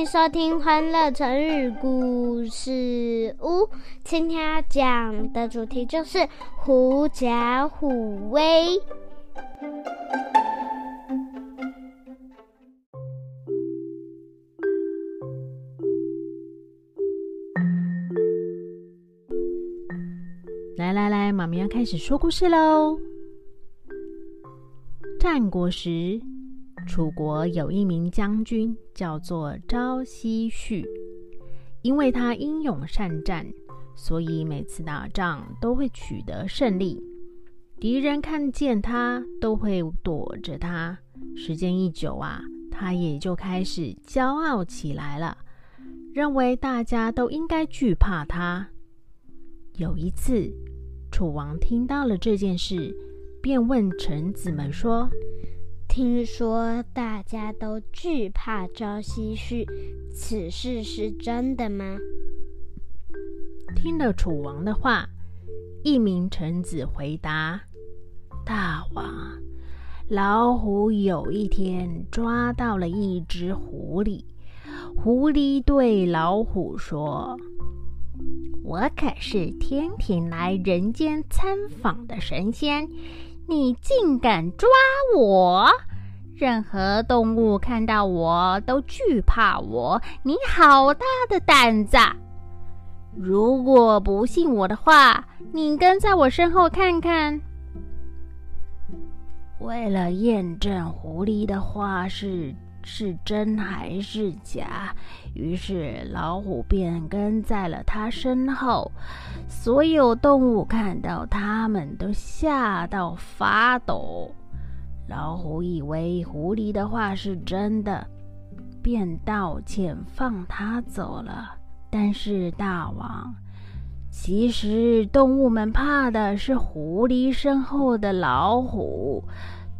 迎收听《欢乐成语故事屋》。今天要讲的主题就是“狐假虎威”。来来来，妈咪要开始说故事喽。战国时。楚国有一名将军，叫做朝夕旭。因为他英勇善战，所以每次打仗都会取得胜利。敌人看见他，都会躲着他。时间一久啊，他也就开始骄傲起来了，认为大家都应该惧怕他。有一次，楚王听到了这件事，便问臣子们说。听说大家都惧怕朝夕旭，此事是真的吗？听了楚王的话，一名臣子回答：“大王，老虎有一天抓到了一只狐狸，狐狸对老虎说：‘我可是天庭来人间参访的神仙。’”你竟敢抓我！任何动物看到我都惧怕我。你好大的胆子！如果不信我的话，你跟在我身后看看。为了验证狐狸的话是。是真还是假？于是老虎便跟在了他身后。所有动物看到他们都吓到发抖。老虎以为狐狸的话是真的，便道歉放他走了。但是大王，其实动物们怕的是狐狸身后的老虎。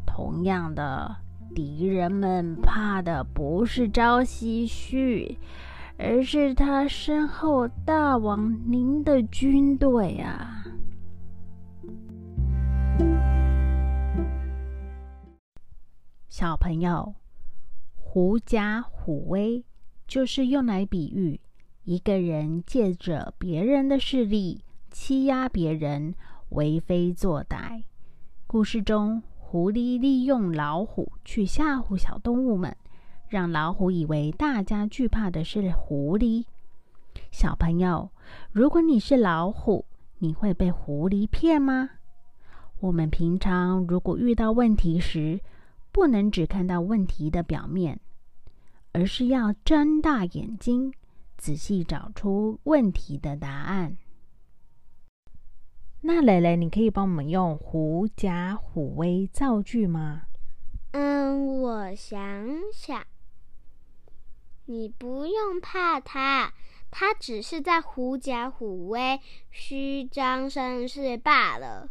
同样的。敌人们怕的不是朝夕旭，而是他身后大王您的军队啊！小朋友，狐假虎威就是用来比喻一个人借着别人的势力欺压别人，为非作歹。故事中。狐狸利用老虎去吓唬小动物们，让老虎以为大家惧怕的是狐狸。小朋友，如果你是老虎，你会被狐狸骗吗？我们平常如果遇到问题时，不能只看到问题的表面，而是要睁大眼睛，仔细找出问题的答案。那蕾蕾，你可以帮我们用“狐假虎威”造句吗？嗯，我想想，你不用怕他，他只是在狐假虎威、虚张声势罢了。